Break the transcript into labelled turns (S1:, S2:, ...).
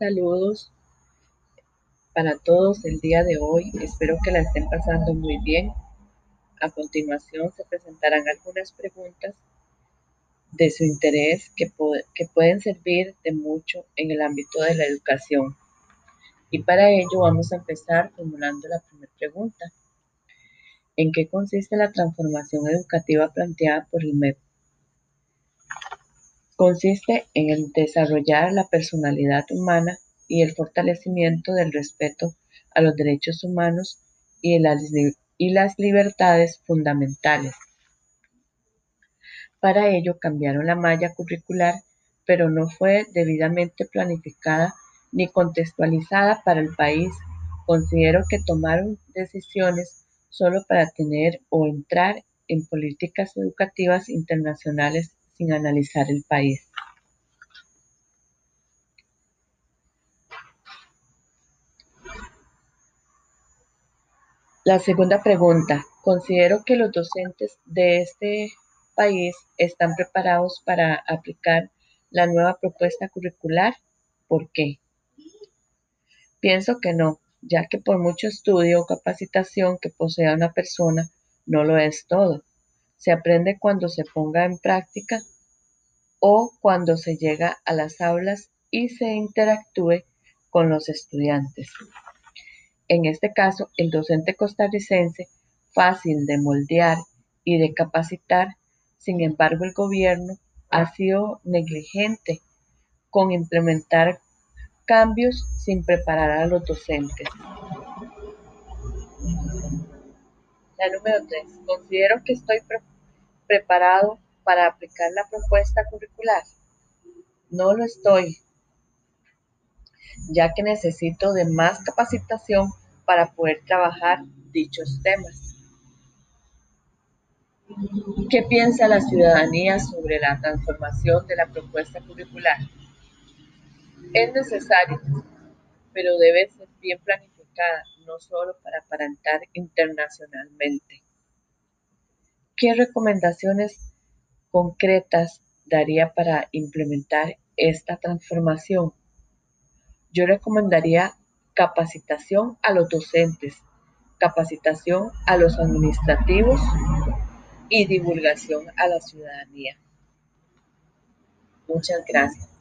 S1: Saludos para todos el día de hoy. Espero que la estén pasando muy bien. A continuación se presentarán algunas preguntas de su interés que, pueden servir de mucho en el ámbito de la educación. Y para ello vamos a empezar formulando la primera pregunta. ¿En qué consiste la transformación educativa planteada por el MEP? Consiste en el desarrollar la personalidad humana y el fortalecimiento del respeto a los derechos humanos y, las libertades fundamentales. Para ello cambiaron la malla curricular, pero no fue debidamente planificada ni contextualizada para el país. Considero que tomaron decisiones solo para tener o entrar en políticas educativas internacionales sin analizar el país. La segunda pregunta. Considero que los docentes de este país están preparados para aplicar la nueva propuesta curricular. ¿Por qué? Pienso que no, ya que por mucho estudio o capacitación que posea una persona, no lo es todo. Se aprende cuando se ponga en práctica o cuando se llega a las aulas y se interactúe con los estudiantes. En este caso, el docente costarricense, fácil de moldear y de capacitar, sin embargo el gobierno ha sido negligente con implementar cambios sin preparar a los docentes. La número 3. Considero que estoy preparado para aplicar la propuesta curricular. No lo estoy, ya que necesito de más capacitación para poder trabajar dichos temas. ¿Qué piensa la ciudadanía sobre la transformación de la propuesta curricular? Es necesario, pero debe ser bien planificada, no solo para aparentar internacionalmente. ¿Qué recomendaciones concretas daría para implementar esta transformación? Yo recomendaría capacitación a los docentes, capacitación a los administrativos y divulgación a la ciudadanía. Muchas gracias.